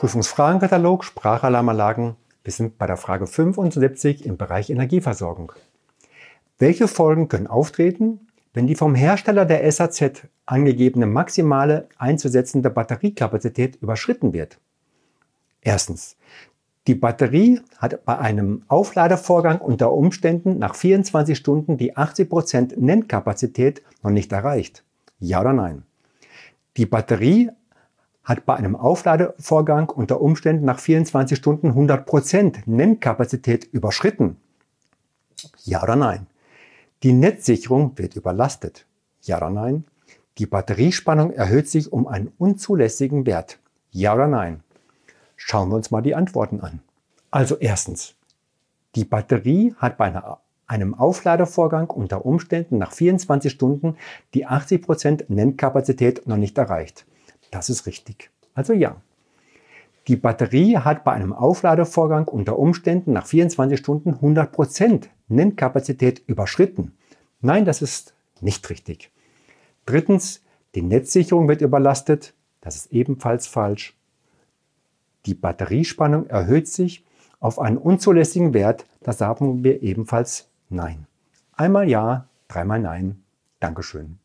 Prüfungsfragenkatalog Sprachalarmanlagen. Wir sind bei der Frage 75 im Bereich Energieversorgung. Welche Folgen können auftreten, wenn die vom Hersteller der SAZ angegebene maximale einzusetzende Batteriekapazität überschritten wird? Erstens. Die Batterie hat bei einem Aufladevorgang unter Umständen nach 24 Stunden die 80% Nennkapazität noch nicht erreicht. Ja oder nein? Die Batterie hat bei einem Aufladevorgang unter Umständen nach 24 Stunden 100% Nennkapazität überschritten? Ja oder nein? Die Netzsicherung wird überlastet? Ja oder nein? Die Batteriespannung erhöht sich um einen unzulässigen Wert? Ja oder nein? Schauen wir uns mal die Antworten an. Also erstens, die Batterie hat bei einem Aufladevorgang unter Umständen nach 24 Stunden die 80% Nennkapazität noch nicht erreicht. Das ist richtig. Also ja. Die Batterie hat bei einem Aufladevorgang unter Umständen nach 24 Stunden 100% Nennkapazität überschritten. Nein, das ist nicht richtig. Drittens, die Netzsicherung wird überlastet. Das ist ebenfalls falsch. Die Batteriespannung erhöht sich auf einen unzulässigen Wert. Da sagen wir ebenfalls Nein. Einmal Ja, dreimal Nein. Dankeschön.